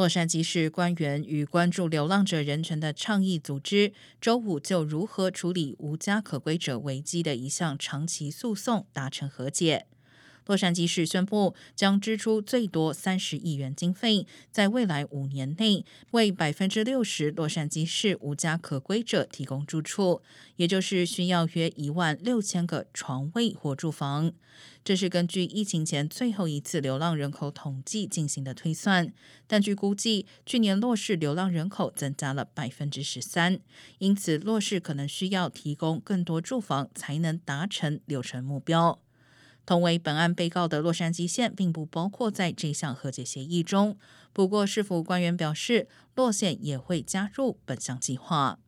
洛杉矶市官员与关注流浪者人权的倡议组织周五就如何处理无家可归者危机的一项长期诉讼达成和解。洛杉矶市宣布将支出最多三十亿元经费，在未来五年内为百分之六十洛杉矶市无家可归者提供住处，也就是需要约一万六千个床位或住房。这是根据疫情前最后一次流浪人口统计进行的推算，但据估计，去年洛市流浪人口增加了百分之十三，因此洛市可能需要提供更多住房才能达成六成目标。同为本案被告的洛杉矶县并不包括在这项和解协议中。不过，市府官员表示，洛县也会加入本项计划。